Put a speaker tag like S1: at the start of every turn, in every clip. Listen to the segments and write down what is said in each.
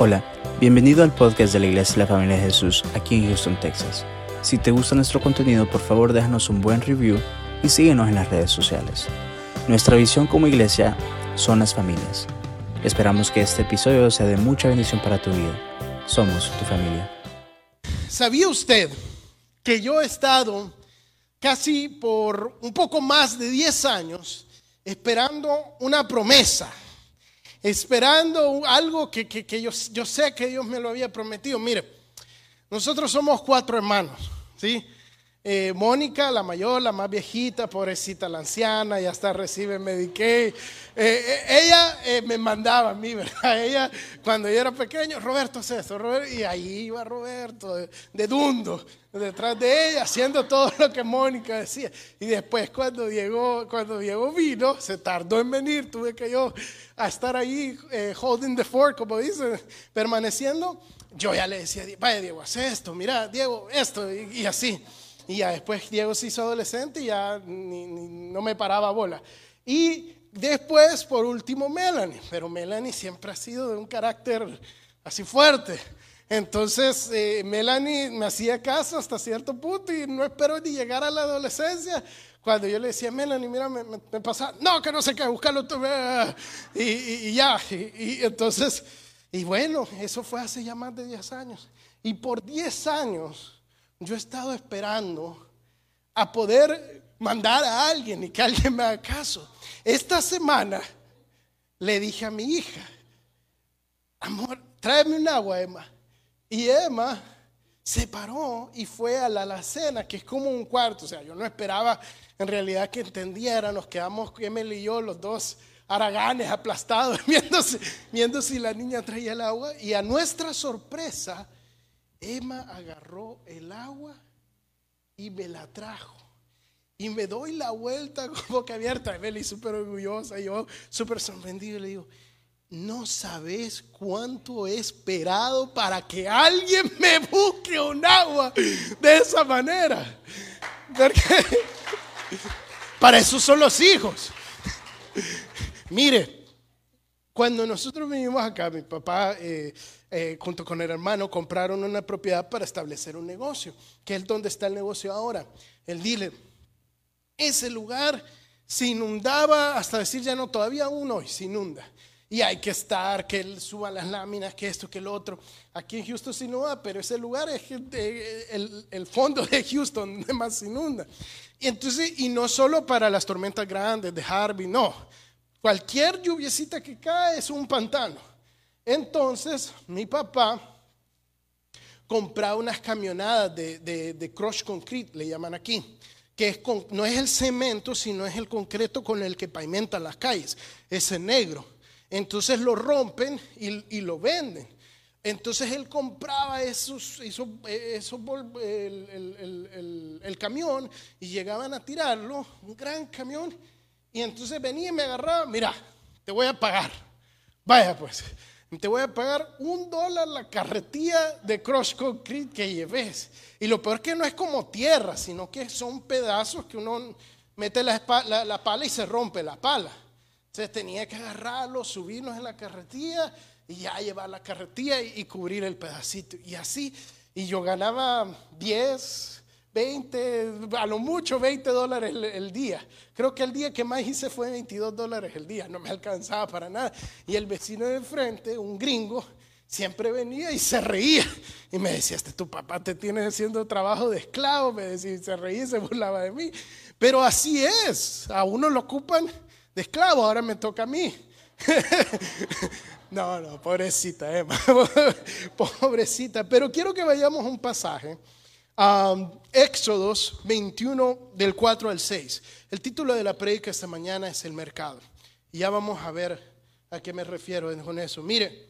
S1: Hola, bienvenido al podcast de la Iglesia de la Familia de Jesús aquí en Houston, Texas. Si te gusta nuestro contenido, por favor déjanos un buen review y síguenos en las redes sociales. Nuestra visión como iglesia son las familias. Esperamos que este episodio sea de mucha bendición para tu vida. Somos tu familia.
S2: ¿Sabía usted que yo he estado casi por un poco más de 10 años esperando una promesa? Esperando algo que, yo, yo, sé que Dios me lo había prometido. Mire, nosotros somos cuatro hermanos, ¿sí? Eh, Mónica, la mayor, la más viejita, pobrecita, la anciana, ya está, recibe Medicaid. Eh, eh, ella me mandaba a mí, ¿verdad? Ella, cuando yo era pequeño, Roberto es esto, y ahí iba Roberto, de, dundo, detrás de ella, haciendo todo lo que Mónica decía. Y después, cuando llegó, cuando llegó vino, se tardó en venir, tuve que yo a estar ahí, holding the fort, como dicen, permaneciendo. Yo ya le decía, vaya Diego, haz esto, mira, Diego, esto, y así. Y ya después Diego se hizo adolescente y ya no me paraba bola. Y después, por último, Melanie. Pero Melanie siempre ha sido de un carácter así fuerte. Entonces, eh, Melanie me hacía caso hasta cierto punto y no espero ni llegar a la adolescencia. Cuando yo le decía, Melanie, mira, me, pasa, no, que no sé qué, buscarlo tú. Y, y, ya, y, entonces, y bueno, eso fue hace ya más de 10 años. Y por 10 años yo he estado esperando a poder mandar a alguien y que alguien me haga caso. Esta semana le dije a mi hija, amor, tráeme un agua, Emma. Y Emma se paró y fue a la alacena, que es como un cuarto. O sea, yo no esperaba en realidad que entendiera. Nos quedamos, Emily y yo, los dos araganes aplastados, viendo si la niña traía el agua. Y a nuestra sorpresa, Emma agarró el agua y me la trajo. Y me doy la vuelta con boca abierta. Emily súper orgullosa, yo súper sorprendido. Y le digo, no sabes cuánto he esperado para que alguien me busque un agua de esa manera. Porque para eso son los hijos. Mire, cuando nosotros vinimos acá, mi papá eh, eh, junto con el hermano, compraron una propiedad para establecer un negocio, que es donde está el negocio ahora, el dealer. Ese lugar se inundaba hasta decir ya no, todavía aún hoy se inunda. Y hay que estar, que él suba las láminas, que esto, que lo otro. Aquí en Houston se inunda, pero ese lugar es el, el fondo de Houston donde más se inunda. Y entonces, y no solo para las tormentas grandes de Harvey, no. Cualquier lluviecita que cae es un pantano. Entonces, mi papá compraba unas camionadas de, de, crush concrete, le llaman aquí, que es no es el cemento, sino es el concreto con el que pavimentan las calles, ese negro. Entonces lo rompen y, lo venden. Entonces él compraba esos, el, el, camión y llegaban a tirarlo, un gran camión, y entonces venía y me agarraba, mira, te voy a pagar. Vaya pues, te voy a pagar un dólar la carretilla de cross concrete que lleves. Y lo peor que no es como tierra, sino que son pedazos que uno mete la, pala y se rompe la pala. Entonces tenía que agarrarlo, subirnos en la carretilla y ya llevar la carretilla y, y cubrir el pedacito. Y así, y yo ganaba 10, 20, a lo mucho 20 dólares el, día. Creo que el día que más hice fue 22 dólares el día, no me alcanzaba para nada. Y el vecino de enfrente, un gringo, siempre venía y se reía. Y me decía, este tu papá te tiene haciendo trabajo de esclavo, me decía, y se reía y se burlaba de mí. Pero así es, a uno lo ocupan de esclavo, ahora me toca a mí. no, no, pobrecita Emma, pobrecita. Pero quiero que vayamos a un pasaje Éxodos 21 del 4 al 6. El título de la predica esta mañana es El mercado. Y ya vamos a ver a qué me refiero con eso. Mire,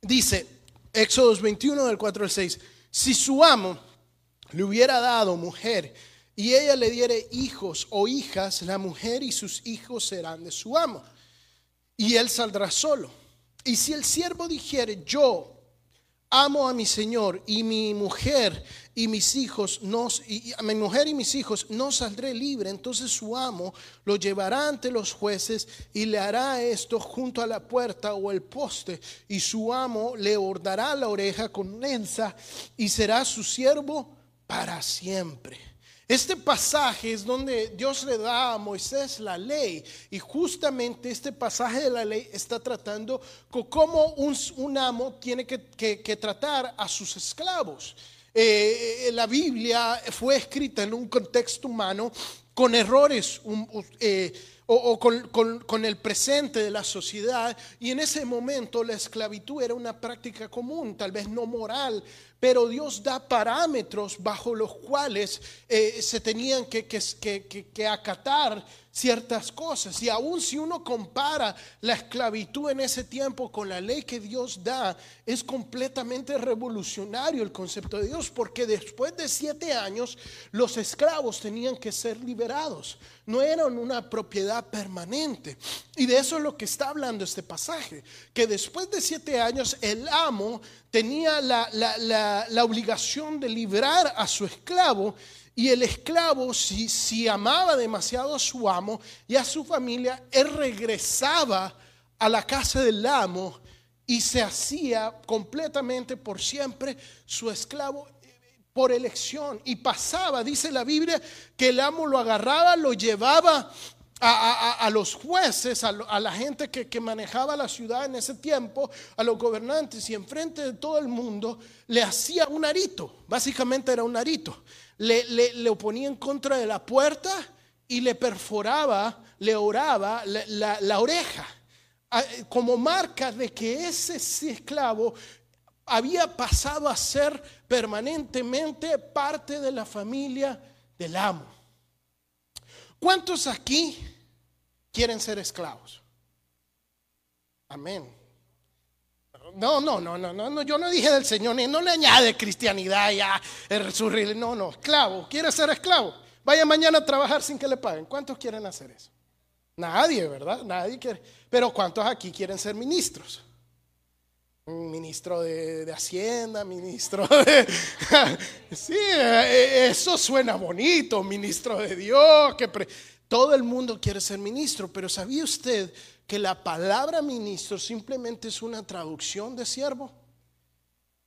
S2: dice Éxodos 21 del 4 al 6, si su amo le hubiera dado mujer y ella le diere hijos o hijas, la mujer y sus hijos serán de su amo. Y él saldrá solo. Y si el siervo dijere, yo amo a mi Señor y mi mujer y mis hijos, a mi mujer y mis hijos no saldré libre. Entonces su amo lo llevará ante los jueces y le hará esto junto a la puerta o el poste. Y su amo le ordará la oreja con lenza y será su siervo para siempre. Este pasaje es donde Dios le da a Moisés la ley y justamente este pasaje de la ley está tratando con cómo un, amo tiene que, tratar a sus esclavos. Eh, la Biblia fue escrita en un contexto humano con errores eh, o, con, el presente de la sociedad y en ese momento la esclavitud era una práctica común, tal vez no moral, pero Dios da parámetros bajo los cuales eh, se tenían que, que, acatar ciertas cosas. Y aún si uno compara la esclavitud en ese tiempo con la ley que Dios da, es completamente revolucionario el concepto de Dios, porque después de siete años los esclavos tenían que ser liberados, no eran una propiedad permanente. Y de eso es lo que está hablando este pasaje, que después de siete años el amo tenía la, obligación de liberar a su esclavo y el esclavo, si, si, amaba demasiado a su amo y a su familia, él regresaba a la casa del amo y se hacía completamente por siempre su esclavo por elección. Y pasaba, dice la Biblia, que el amo lo agarraba, lo llevaba a, los jueces, a, la gente que, manejaba la ciudad en ese tiempo, a los gobernantes y enfrente de todo el mundo, le hacía un arito, básicamente era un arito, le, le, ponía en contra de la puerta y le perforaba, le oraba la, la oreja, como marca de que ese esclavo había pasado a ser permanentemente parte de la familia del amo. ¿Cuántos aquí quieren ser esclavos. Amén. No, no, no, no, no, yo no dije del Señor, ni no le añade cristianidad ya, su no, no, esclavo, quiere ser esclavo. Vaya mañana a trabajar sin que le paguen. ¿Cuántos quieren hacer eso? Nadie, ¿verdad? Nadie quiere. Pero ¿cuántos aquí quieren ser ministros? Ministro de, de Hacienda, ministro de... sí, eh, eso suena bonito, ministro de Dios, que... Todo el mundo quiere ser ministro, pero ¿sabía usted que la palabra ministro simplemente es una traducción de siervo?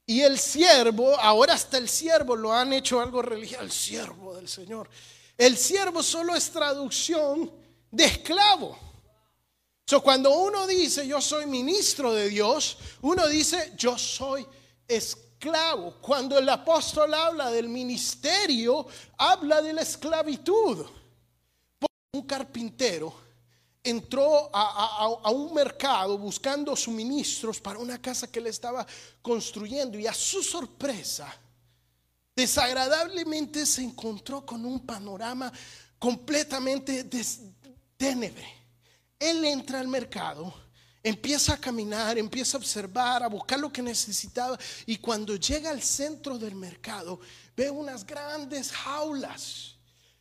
S2: Y el siervo, ahora hasta el siervo lo han hecho algo religioso, el siervo del Señor. El siervo solo es traducción de esclavo. So, cuando uno dice yo soy ministro de Dios, uno dice yo soy esclavo. Cuando el apóstol habla del ministerio, habla de la esclavitud un carpintero entró a, un mercado buscando suministros para una casa que le estaba construyendo y a su sorpresa, desagradablemente se encontró con un panorama completamente ténebre. Él entra al mercado, empieza a caminar, empieza a observar, a buscar lo que necesitaba y cuando llega al centro del mercado ve unas grandes jaulas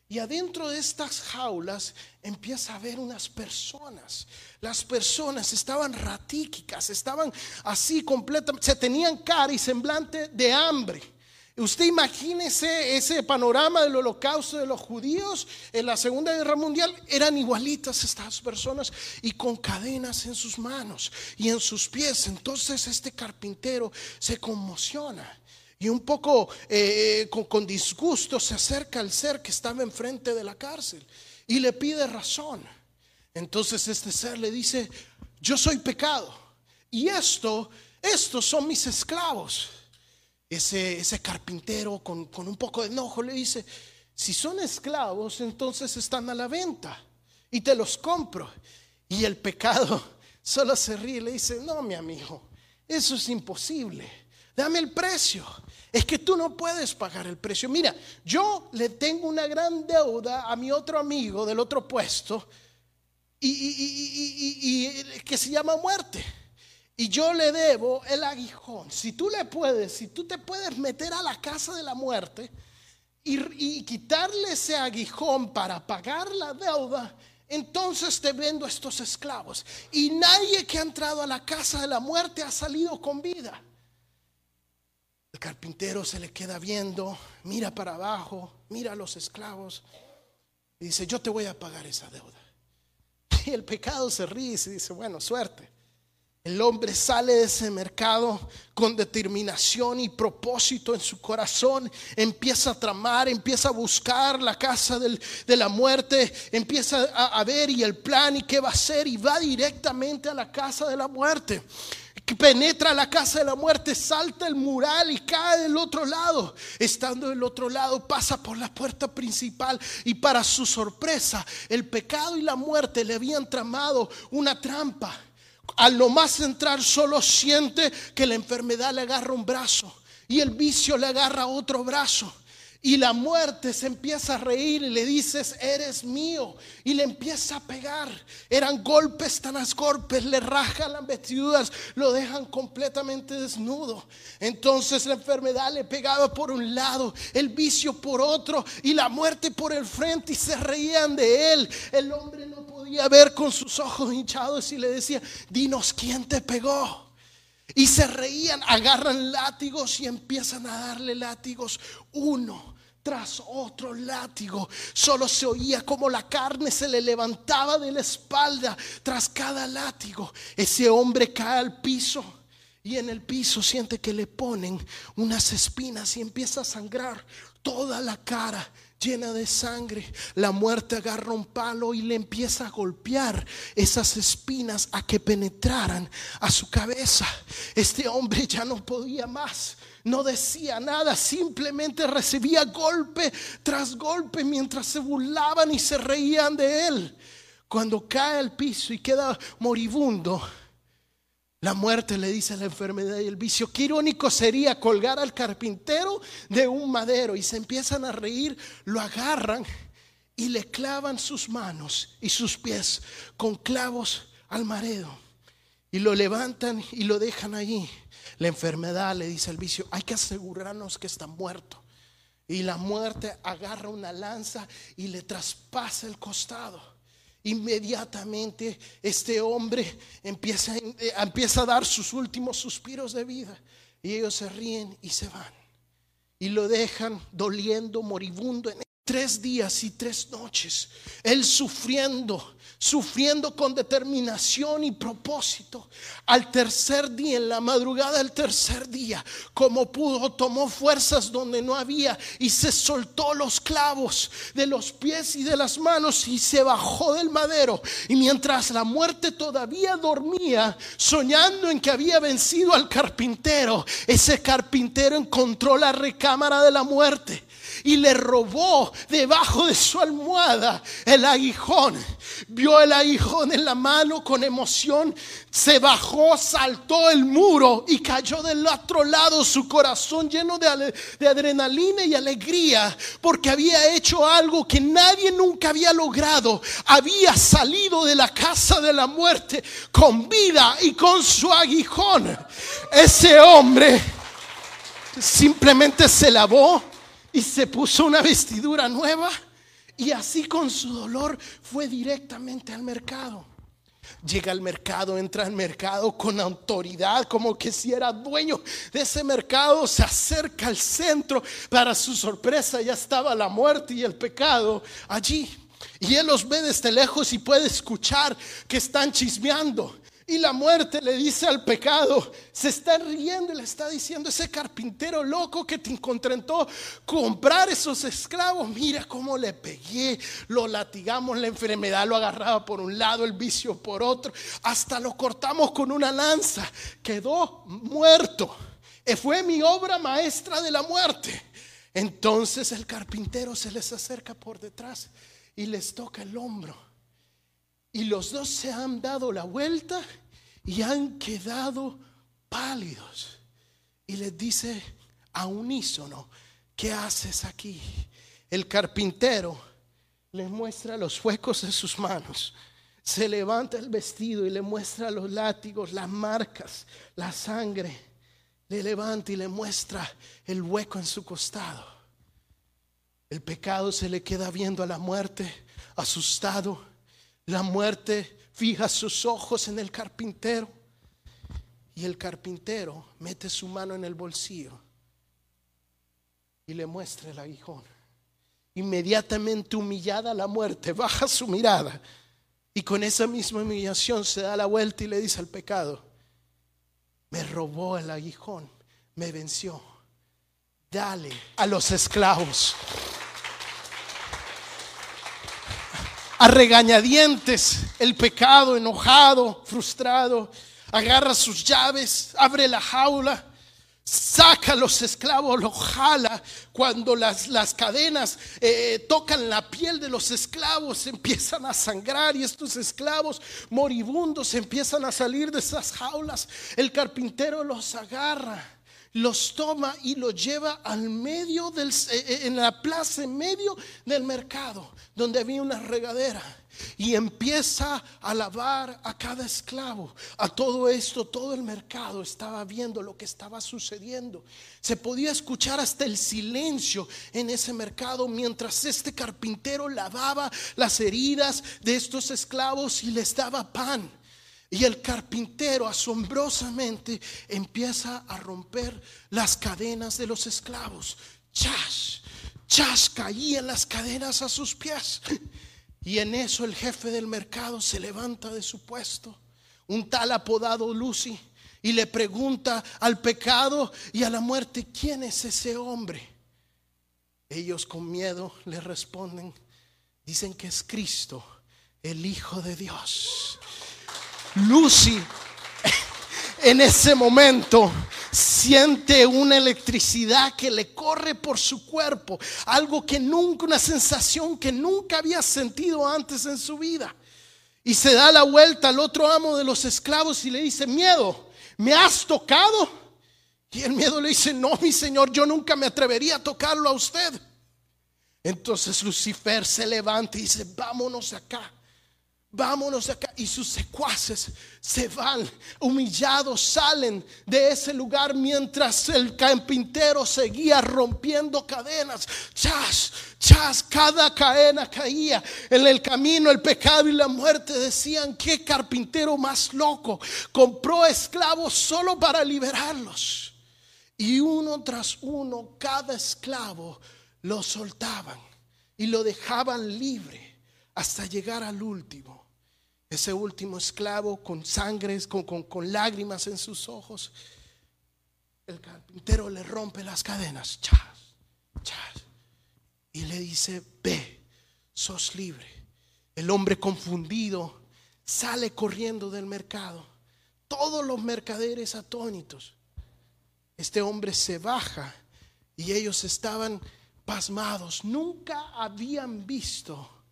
S2: y adentro de estas jaulas empieza a ver unas personas. Las personas estaban ratíquicas, estaban así completamente, se tenían cara y semblante de hambre. Usted imagínese ese panorama del holocausto de los judíos en la Segunda Guerra Mundial. Eran igualitas estas personas y con cadenas en sus manos y en sus pies. Entonces este carpintero se conmociona y un poco eh, con, disgusto se acerca al ser que estaba enfrente de la cárcel y le pide razón. Entonces este ser le dice, yo soy pecado y esto, estos son mis esclavos. Ese, ese carpintero con, con un poco de enojo le dice, si son esclavos, entonces están a la venta y te los compro. Y el pecado solo se ríe y le dice, no, mi amigo, eso es imposible dame el precio. Es que tú no puedes pagar el precio. Mira, yo le tengo una gran deuda a mi otro amigo del otro puesto y, que se llama muerte. Y yo le debo el aguijón. Si tú le puedes, si tú te puedes meter a la casa de la muerte y, quitarle ese aguijón para pagar la deuda, entonces te vendo estos esclavos. Y nadie que ha entrado a la casa de la muerte ha salido con vida. Carpintero se le queda viendo, mira para abajo, mira a los esclavos y dice, yo te voy a pagar esa deuda. Y el pecado se ríe y dice, bueno, suerte. El hombre sale de ese mercado con determinación y propósito en su corazón, empieza a tramar, empieza a buscar la casa de la muerte, empieza a, a ver y el plan y qué va a hacer y va directamente a la casa de la muerte que penetra la casa de la muerte, salta el mural y cae del otro lado. Estando del otro lado, pasa por la puerta principal y para su sorpresa, el pecado y la muerte le habían tramado una trampa. Al no más entrar, solo siente que la enfermedad le agarra un brazo y el vicio le agarra otro brazo. Y la muerte se empieza a reír y le dices, eres mío. Y le empieza a pegar. Eran golpes tan golpes, le rajan las vestiduras, lo dejan completamente desnudo. Entonces la enfermedad le pegaba por un lado, el vicio por otro y la muerte por el frente y se reían de él. El hombre no podía ver con sus ojos hinchados y le decía, dinos quién te pegó. Y se reían, agarran látigos y empiezan a darle látigos uno tras otro látigo. Solo se oía como la carne se le levantaba de la espalda tras cada látigo. Ese hombre cae al piso y en el piso siente que le ponen unas espinas y empieza a sangrar toda la cara llena de sangre. La muerte agarra un palo y le empieza a golpear esas espinas a que penetraran a su cabeza. Este hombre ya no podía más no decía nada, simplemente recibía golpe tras golpe mientras se burlaban y se reían de él. Cuando cae al piso y queda moribundo, la muerte le dice la enfermedad y el vicio. Qué irónico sería colgar al carpintero de un madero y se empiezan a reír, lo agarran y le clavan sus manos y sus pies con clavos al madero y lo levantan y lo dejan allí. La enfermedad le dice al vicio, hay que asegurarnos que está muerto. Y la muerte agarra una lanza y le traspasa el costado. Inmediatamente este hombre empieza, eh, empieza a dar sus últimos suspiros de vida. Y ellos se ríen y se van. Y lo dejan doliendo, moribundo en tres días y tres noches. Él sufriendo sufriendo con determinación y propósito. Al tercer día, en la madrugada del tercer día, como pudo, tomó fuerzas donde no había y se soltó los clavos de los pies y de las manos y se bajó del madero. Y mientras la muerte todavía dormía, soñando en que había vencido al carpintero, ese carpintero encontró la recámara de la muerte y le robó debajo de su almohada el aguijón. Vio el aguijón en la mano con emoción, se bajó, saltó el muro y cayó del otro lado, su corazón lleno de, de adrenalina y alegría, porque había hecho algo que nadie nunca había logrado. Había salido de la casa de la muerte con vida y con su aguijón. Ese hombre simplemente se lavó y se puso una vestidura nueva y así con su dolor fue directamente al mercado. Llega al mercado, entra al mercado con autoridad, como que si era dueño de ese mercado, se acerca al centro. Para su sorpresa ya estaba la muerte y el pecado allí. Y él los ve desde lejos y puede escuchar que están chismeando. Y la muerte le dice al pecado, se está riendo y le está diciendo, ese carpintero loco que te encontró comprar esos esclavos, mira cómo le pegué, lo latigamos, la enfermedad lo agarraba por un lado, el vicio por otro, hasta lo cortamos con una lanza, quedó muerto. E fue mi obra maestra de la muerte. Entonces el carpintero se les acerca por detrás y les toca el hombro y los dos se han dado la vuelta y han quedado pálidos. Y les dice a unísono, ¿qué haces aquí? El carpintero les muestra los huecos de sus manos. Se levanta el vestido y le muestra los látigos, las marcas, la sangre. Le levanta y le muestra el hueco en su costado. El pecado se le queda viendo a la muerte, asustado la muerte fija sus ojos en el carpintero y el carpintero mete su mano en el bolsillo y le muestra el aguijón. Inmediatamente humillada la muerte, baja su mirada y con esa misma humillación se da la vuelta y le dice al pecado, me robó el aguijón, me venció. Dale a los esclavos. A regañadientes, el pecado enojado, frustrado, agarra sus llaves, abre la jaula saca a los esclavos, los jala. Cuando las, las cadenas eh, tocan la piel de los esclavos, empiezan a sangrar y estos esclavos moribundos empiezan a salir de esas jaulas. El carpintero los agarra los toma y los lleva al medio del, eh, eh, en la plaza, en medio del mercado, donde había una regadera. Y empieza a lavar a cada esclavo. A todo esto, todo el mercado estaba viendo lo que estaba sucediendo. Se podía escuchar hasta el silencio en ese mercado mientras este carpintero lavaba las heridas de estos esclavos y les daba pan. Y el carpintero asombrosamente empieza a romper las cadenas de los esclavos. Chas, chas, caían las cadenas a sus pies. Y en eso el jefe del mercado se levanta de su puesto, un tal apodado Lucy, y le pregunta al pecado y a la muerte, ¿quién es ese hombre? Ellos con miedo le responden, dicen que es Cristo, el Hijo de Dios. Lucy en ese momento siente una electricidad que le corre por su cuerpo, algo que nunca, una sensación que nunca había sentido antes en su vida. Y se da la vuelta al otro amo de los esclavos y le dice, miedo, ¿me has tocado? Y el miedo le dice, no, mi señor, yo nunca me atrevería a tocarlo a usted. Entonces Lucifer se levanta y dice, vámonos acá vámonos acá. Y sus secuaces se van, humillados, salen de ese lugar mientras el carpintero seguía rompiendo cadenas. Chas, chas, cada cadena caía. En el camino el pecado y la muerte decían, qué carpintero más loco. Compró esclavos solo para liberarlos. Y uno tras uno, cada esclavo lo soltaban y lo dejaban libre hasta llegar al último ese último esclavo con sangre, con, lágrimas en sus ojos, el carpintero le rompe las cadenas, y le dice, ve, sos libre. El hombre confundido sale corriendo del mercado. Todos los mercaderes atónitos. Este hombre se baja y ellos estaban pasmados. Nunca habían visto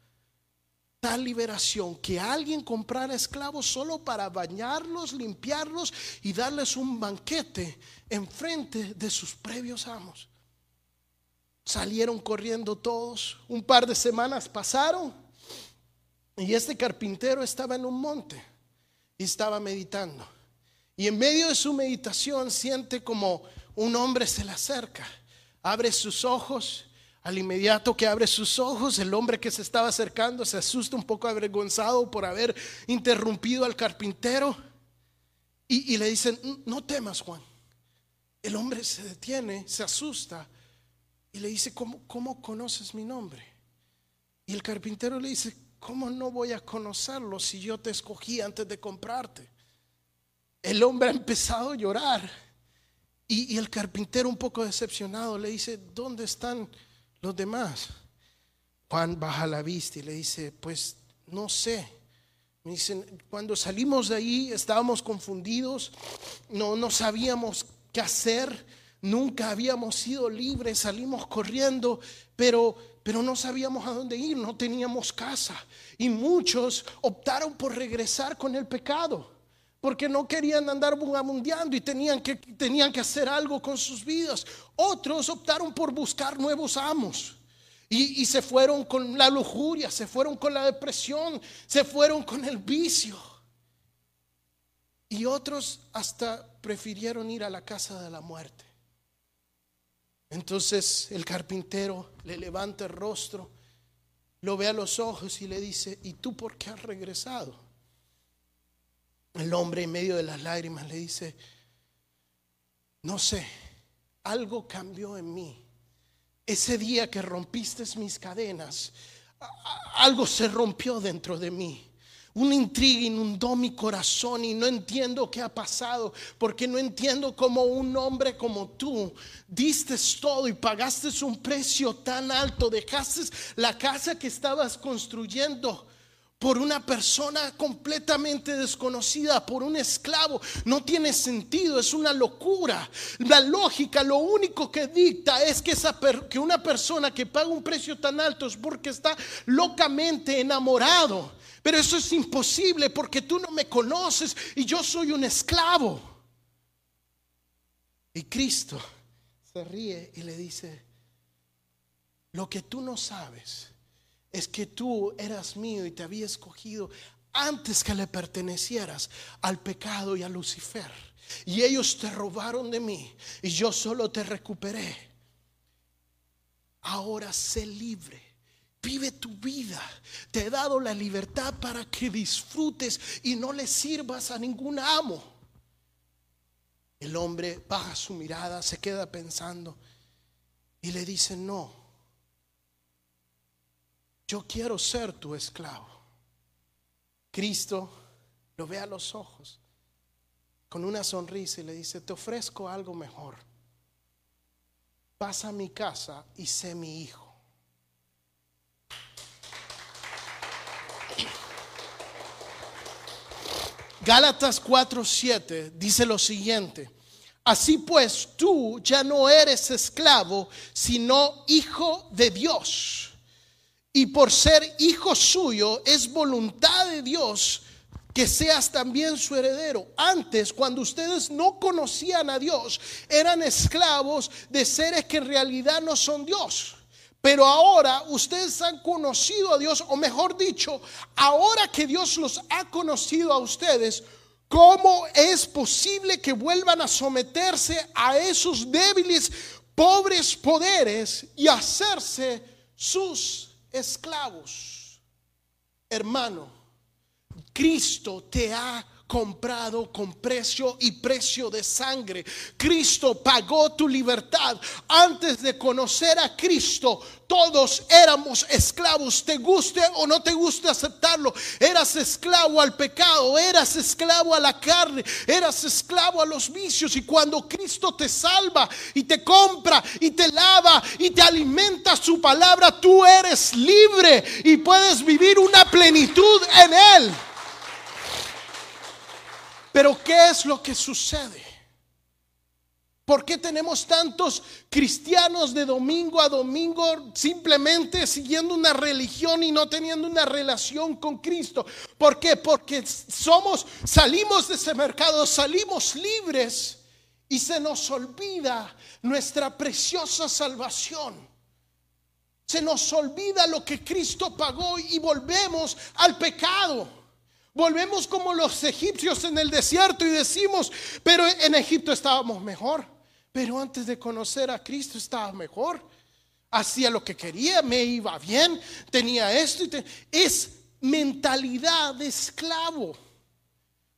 S2: tal liberación que alguien comprara esclavos solo para bañarlos, limpiarlos y darles un banquete en frente de sus previos amos. Salieron corriendo todos, un par de semanas pasaron y este carpintero estaba en un monte y estaba meditando. Y en medio de su meditación siente como un hombre se le acerca, abre sus ojos al inmediato que abre sus ojos, el hombre que se estaba acercando se asusta un poco avergonzado por haber interrumpido al carpintero y, le dicen, no temas Juan. El hombre se detiene, se asusta y le dice, ¿cómo, ¿cómo conoces mi nombre? Y el carpintero le dice, ¿cómo no voy a conocerlo si yo te escogí antes de comprarte? El hombre ha empezado a llorar y el carpintero un poco decepcionado le dice, ¿dónde están? Los demás. Juan baja la vista y le dice, pues no sé. Me dicen, cuando salimos de ahí estábamos confundidos, no, no sabíamos qué hacer, nunca habíamos sido libres, salimos corriendo, pero, pero no sabíamos a dónde ir, no teníamos casa. Y muchos optaron por regresar con el pecado porque no querían andar mundiando y tenían que, tenían que hacer algo con sus vidas. Otros optaron por buscar nuevos amos. Y, y, se fueron con la lujuria, se fueron con la depresión, se fueron con el vicio. Y otros hasta prefirieron ir a la casa de la muerte. Entonces el carpintero le levanta el rostro, lo ve a los ojos y le dice, ¿y tú por qué has regresado? El hombre en medio de las lágrimas le dice, no sé, algo cambió en mí. ese día que rompiste mis cadenas, algo se rompió dentro de mí. Una intriga inundó mi corazón y no entiendo qué ha pasado, porque no entiendo cómo un hombre como tú diste todo y pagaste un precio tan alto, dejaste la casa que estabas construyendo por una persona completamente desconocida, por un esclavo. No tiene sentido, es una locura. La lógica lo único que dicta es que, esa que una persona que paga un precio tan alto es porque está locamente enamorado. Pero eso es imposible porque tú no me conoces y yo soy un esclavo. Y Cristo se ríe y le dice, lo que tú no sabes es que tú eras mío y te había escogido antes que le pertenecieras al pecado y a Lucifer. Y ellos te robaron de mí y yo solo te recuperé. Ahora sé libre. Vive tu vida. Te he dado la libertad para que disfrutes y no le sirvas a ningún amo. El hombre baja su mirada, se queda pensando y le dice, no, yo quiero ser tu esclavo. Cristo lo ve a los ojos con una sonrisa y le dice, te ofrezco algo mejor. Pasa a mi casa y sé mi hijo. Gálatas 4:7 dice lo siguiente. Así pues, tú ya no eres esclavo, sino hijo de Dios. Y por ser hijo suyo es voluntad de Dios que seas también su heredero. Antes, cuando ustedes no conocían a Dios, eran esclavos de seres que en realidad no son Dios. Pero ahora ustedes han conocido a Dios, o mejor dicho, ahora que Dios los ha conocido a ustedes, ¿cómo es posible que vuelvan a someterse a esos débiles, pobres poderes y hacerse sus esclavos. Hermano, Cristo te ha comprado con precio y precio de sangre. Cristo pagó tu libertad. Antes de conocer a Cristo, todos éramos esclavos, te guste o no te guste aceptarlo. Eras esclavo al pecado, eras esclavo a la carne, eras esclavo a los vicios. Y cuando Cristo te salva y te compra y te lava y te alimenta su palabra, tú eres libre y puedes vivir una plenitud en Él. Pero ¿qué es lo que sucede? ¿Por qué tenemos tantos cristianos de domingo a domingo simplemente siguiendo una religión y no teniendo una relación con Cristo? ¿Por qué? Porque somos, salimos de ese mercado, salimos libres y se nos olvida nuestra preciosa salvación. Se nos olvida lo que Cristo pagó y volvemos al pecado. Volvemos como los egipcios en el desierto y decimos, pero en Egipto estábamos mejor. Pero antes de conocer a Cristo estaba mejor. Hacía lo que quería, me iba bien, tenía esto. Y Es mentalidad de esclavo.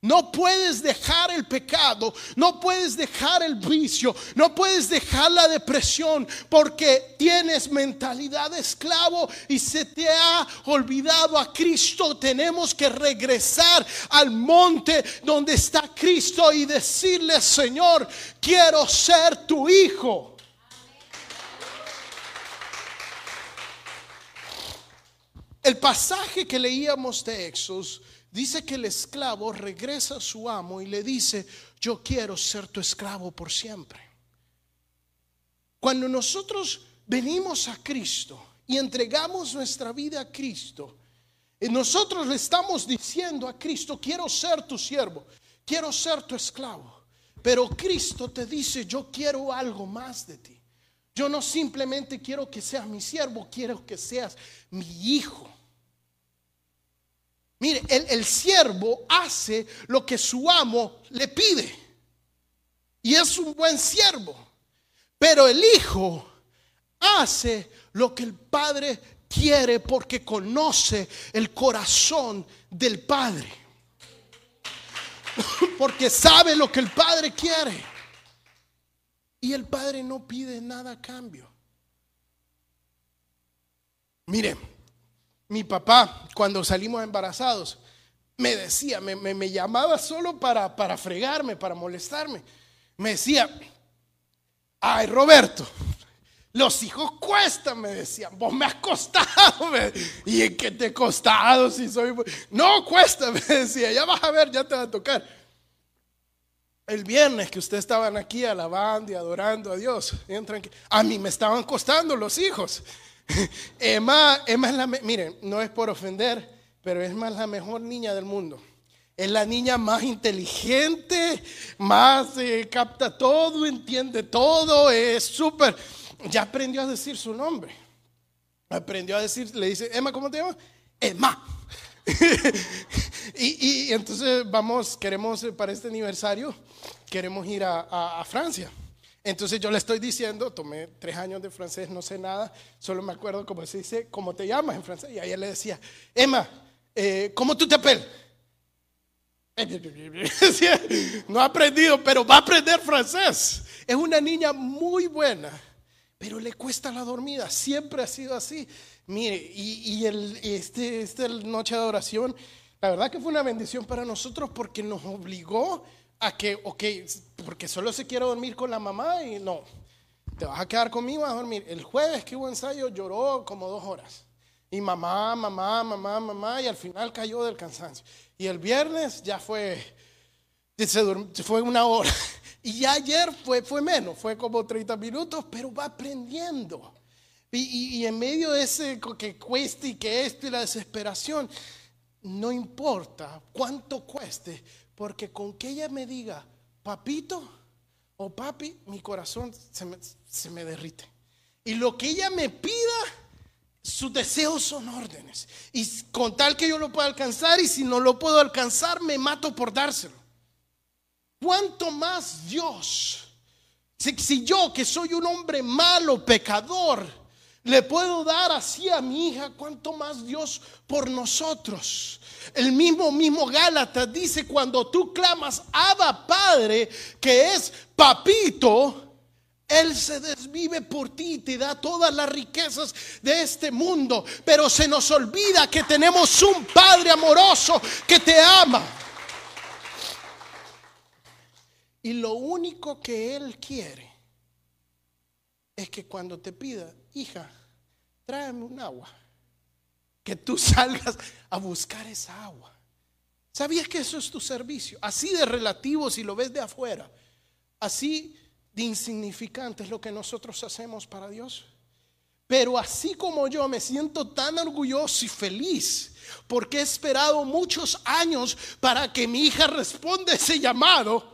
S2: No puedes dejar el pecado, no puedes dejar el vicio, no puedes dejar la depresión porque tienes mentalidad de esclavo y se te ha olvidado a Cristo. Tenemos que regresar al monte donde está Cristo y decirle, Señor, quiero ser tu hijo. El pasaje que leíamos de Éxodo Dice que el esclavo regresa a su amo y le dice, yo quiero ser tu esclavo por siempre. Cuando nosotros venimos a Cristo y entregamos nuestra vida a Cristo, eh, nosotros le estamos diciendo a Cristo, quiero ser tu siervo, quiero ser tu esclavo. Pero Cristo te dice, yo quiero algo más de ti. Yo no simplemente quiero que seas mi siervo, quiero que seas mi hijo. Mire, el, siervo hace lo que su amo le pide. Y es un buen siervo. Pero el hijo hace lo que el padre quiere porque conoce el corazón del padre. Porque sabe lo que el padre quiere. Y el padre no pide nada a cambio. Mire, mi papá, cuando salimos embarazados, me decía, me, me, llamaba solo para, para fregarme, para molestarme. Me decía, ay Roberto, los hijos cuestan, me decían. Vos me has costado. ¿Y en qué te he costado si soy... No cuesta, me decía. Ya vas a ver, ya te va a tocar. El viernes que ustedes estaban aquí alabando y adorando a Dios, a mí me estaban costando los hijos. Emma, Emma es la, miren, no es por ofender, pero es la mejor niña del mundo. Es la niña más inteligente, más eh, capta todo, entiende todo, es súper. Ya aprendió a decir su nombre. Aprendió a decir, le dice, Emma, ¿cómo te llamas? Emma. y, entonces vamos, queremos eh, para este aniversario, queremos ir a, Francia. Entonces yo le estoy diciendo, tomé tres años de francés, no sé nada, solo me acuerdo cómo se dice, cómo te llamas en francés. Y ella le decía, Emma, eh, ¿cómo tú te apelas? No ha aprendido, pero va a aprender francés. Es una niña muy buena, pero le cuesta la dormida. Siempre ha sido así. Mire, y, el, este, esta noche de adoración, la verdad que fue una bendición para nosotros porque nos obligó que, ok, porque solo se quiere dormir con la mamá y no, te vas a quedar conmigo a dormir. El jueves que hubo ensayo lloró como dos horas. Y mamá, mamá, mamá, mamá, y al final cayó del cansancio. Y el viernes ya fue, se fue una hora. Y ya ayer fue, fue menos, fue como 30 minutos, pero va aprendiendo. Y, en medio de ese que cueste y que esto y la desesperación, no importa cuánto cueste, porque con que ella me diga, papito o papi, mi corazón se me, se me derrite. Y lo que ella me pida, sus deseos son órdenes. Y con tal que yo lo pueda alcanzar, y si no lo puedo alcanzar, me mato por dárselo. ¿Cuánto más Dios? Si, si yo, que soy un hombre malo, pecador, le puedo dar así a mi hija, cuanto más Dios por nosotros. El mismo, mismo Gálatas dice, cuando tú clamas, Abba Padre, que es papito, Él se desvive por ti te da todas las riquezas de este mundo. Pero se nos olvida que tenemos un Padre amoroso que te ama. Y lo único que Él quiere es que cuando te pida, hija, tráeme un agua, que tú salgas a buscar esa agua. ¿Sabías que eso es tu servicio? Así de relativo si lo ves de afuera, así de insignificante es lo que nosotros hacemos para Dios. Pero así como yo me siento tan orgulloso y feliz porque he esperado muchos años para que mi hija responda ese llamado,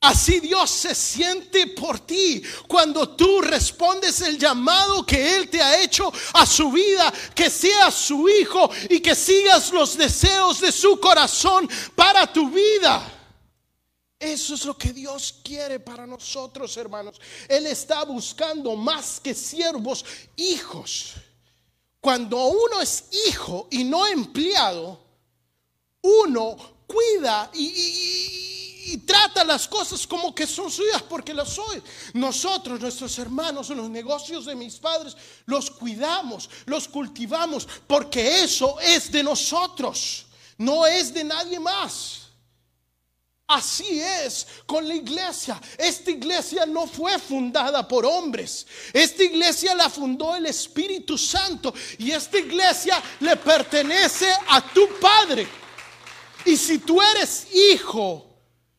S2: Así Dios se siente por ti cuando tú respondes el llamado que Él te ha hecho a su vida, que seas su hijo y que sigas los deseos de su corazón para tu vida. Eso es lo que Dios quiere para nosotros, hermanos. Él está buscando más que siervos, hijos. Cuando uno es hijo y no empleado, uno cuida y, y trata las cosas como que son suyas porque las soy. Nosotros, nuestros hermanos, los negocios de mis padres, los cuidamos, los cultivamos, porque eso es de nosotros, no es de nadie más. Así es con la iglesia. Esta iglesia no fue fundada por hombres. Esta iglesia la fundó el Espíritu Santo y esta iglesia le pertenece a tu Padre. Y si tú eres hijo,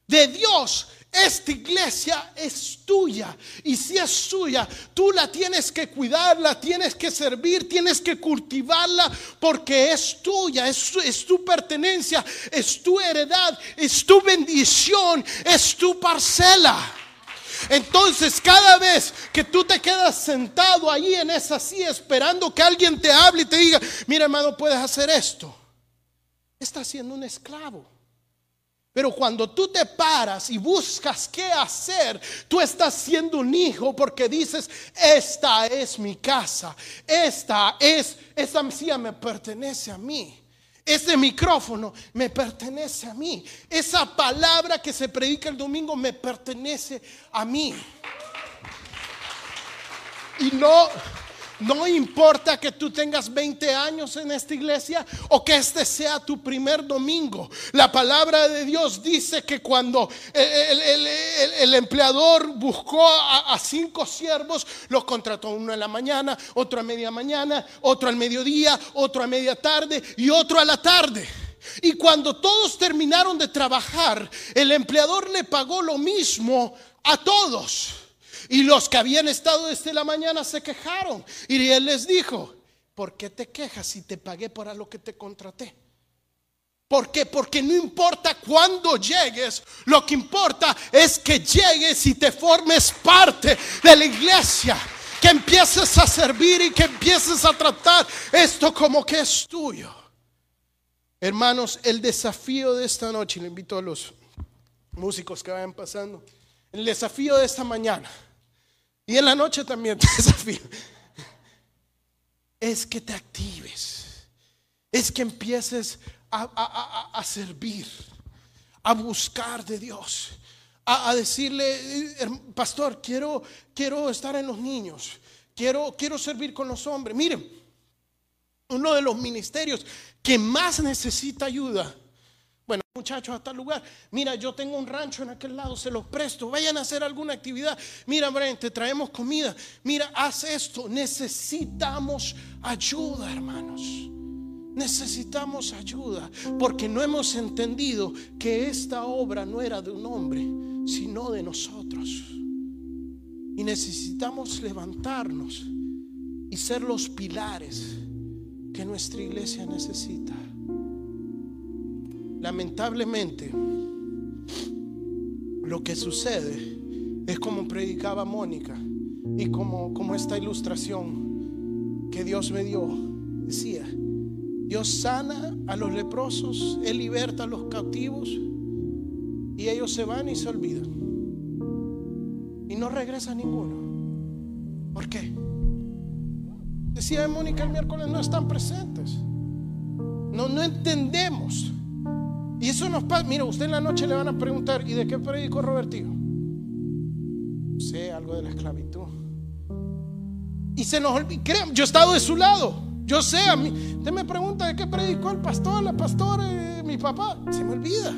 S2: de Dios, esta iglesia es tuya. Y si es tuya, tú la tienes que cuidar, la tienes que servir, tienes que cultivarla porque es tuya, es, es, tu pertenencia, es tu heredad, es tu bendición, es tu parcela. Entonces, cada vez que tú te quedas sentado ahí en esa silla esperando que alguien te hable y te diga, mira hermano, puedes hacer esto, estás siendo un esclavo. Pero cuando tú te paras y buscas qué hacer, tú estás siendo un hijo porque dices, esta es mi casa, esta es, esa silla me pertenece a mí. Ese micrófono me pertenece a mí. Esa palabra que se predica el domingo me pertenece a mí. Y no, No importa que tú tengas 20 años en esta iglesia o que este sea tu primer domingo. La palabra de Dios dice que cuando el, empleador buscó a, a, cinco siervos, los contrató uno en la mañana, otro a media mañana, otro al mediodía, otro a media tarde y otro a la tarde. Y cuando todos terminaron de trabajar, el empleador le pagó lo mismo a todos. Y los que habían estado desde la mañana se quejaron. Y él les dijo, ¿por qué te quejas si te pagué para lo que te contraté? ¿Por qué? Porque no importa cuándo llegues, lo que importa es que llegues y te formes parte de la iglesia, que empieces a servir y que empieces a tratar esto como que es tuyo. Hermanos, el desafío de esta noche, le invito a los músicos que vayan pasando, el desafío de esta mañana y en la noche también te desafío. Es que te actives. Es que empieces a, servir, a buscar de Dios, a, decirle, pastor, quiero, quiero estar en los niños, quiero, quiero servir con los hombres. Miren, uno de los ministerios que más necesita ayuda bueno, muchachos, a tal lugar. Mira, yo tengo un rancho en aquel lado, se los presto. Vayan a hacer alguna actividad. Mira, Brian, te traemos comida. Mira, haz esto. Necesitamos ayuda, hermanos. Necesitamos ayuda porque no hemos entendido que esta obra no era de un hombre, sino de nosotros. Y necesitamos levantarnos y ser los pilares que nuestra iglesia necesita. Lamentablemente, lo que sucede es como predicaba Mónica y como, como esta ilustración que Dios me dio. Decía, Dios sana a los leprosos, Él liberta a los cautivos y ellos se van y se olvidan. Y no regresa ninguno. ¿Por qué? Decía Mónica el miércoles, no están presentes. No, no entendemos. Y eso nos pasa. Mira, usted en la noche le van a preguntar, ¿y de qué predicó Robertino? Sé algo de la esclavitud. Y se nos olvida. Yo he estado de su lado. Yo sé, a mí. Usted me pregunta de qué predicó el pastor, la pastora, eh, mi papá. Se me olvida.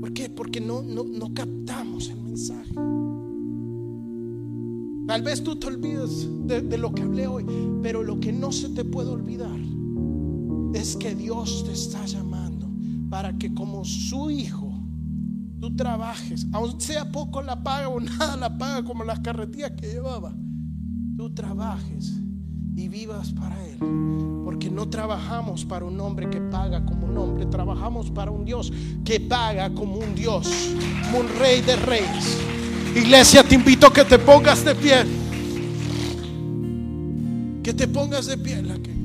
S2: ¿Por qué? Porque no, no, captamos el mensaje. Tal vez tú te olvides de, de lo que hablé hoy, pero lo que no se te puede olvidar es que Dios te está llamando para que como su hijo tú trabajes, aun sea poco la paga o nada la paga como las carretillas que llevaba, tú trabajes y vivas para Él. Porque no trabajamos para un hombre que paga como un hombre, trabajamos para un Dios que paga como un Dios, como un rey de reyes. Iglesia, te invito a que te pongas de pie. Que te pongas de pie. La que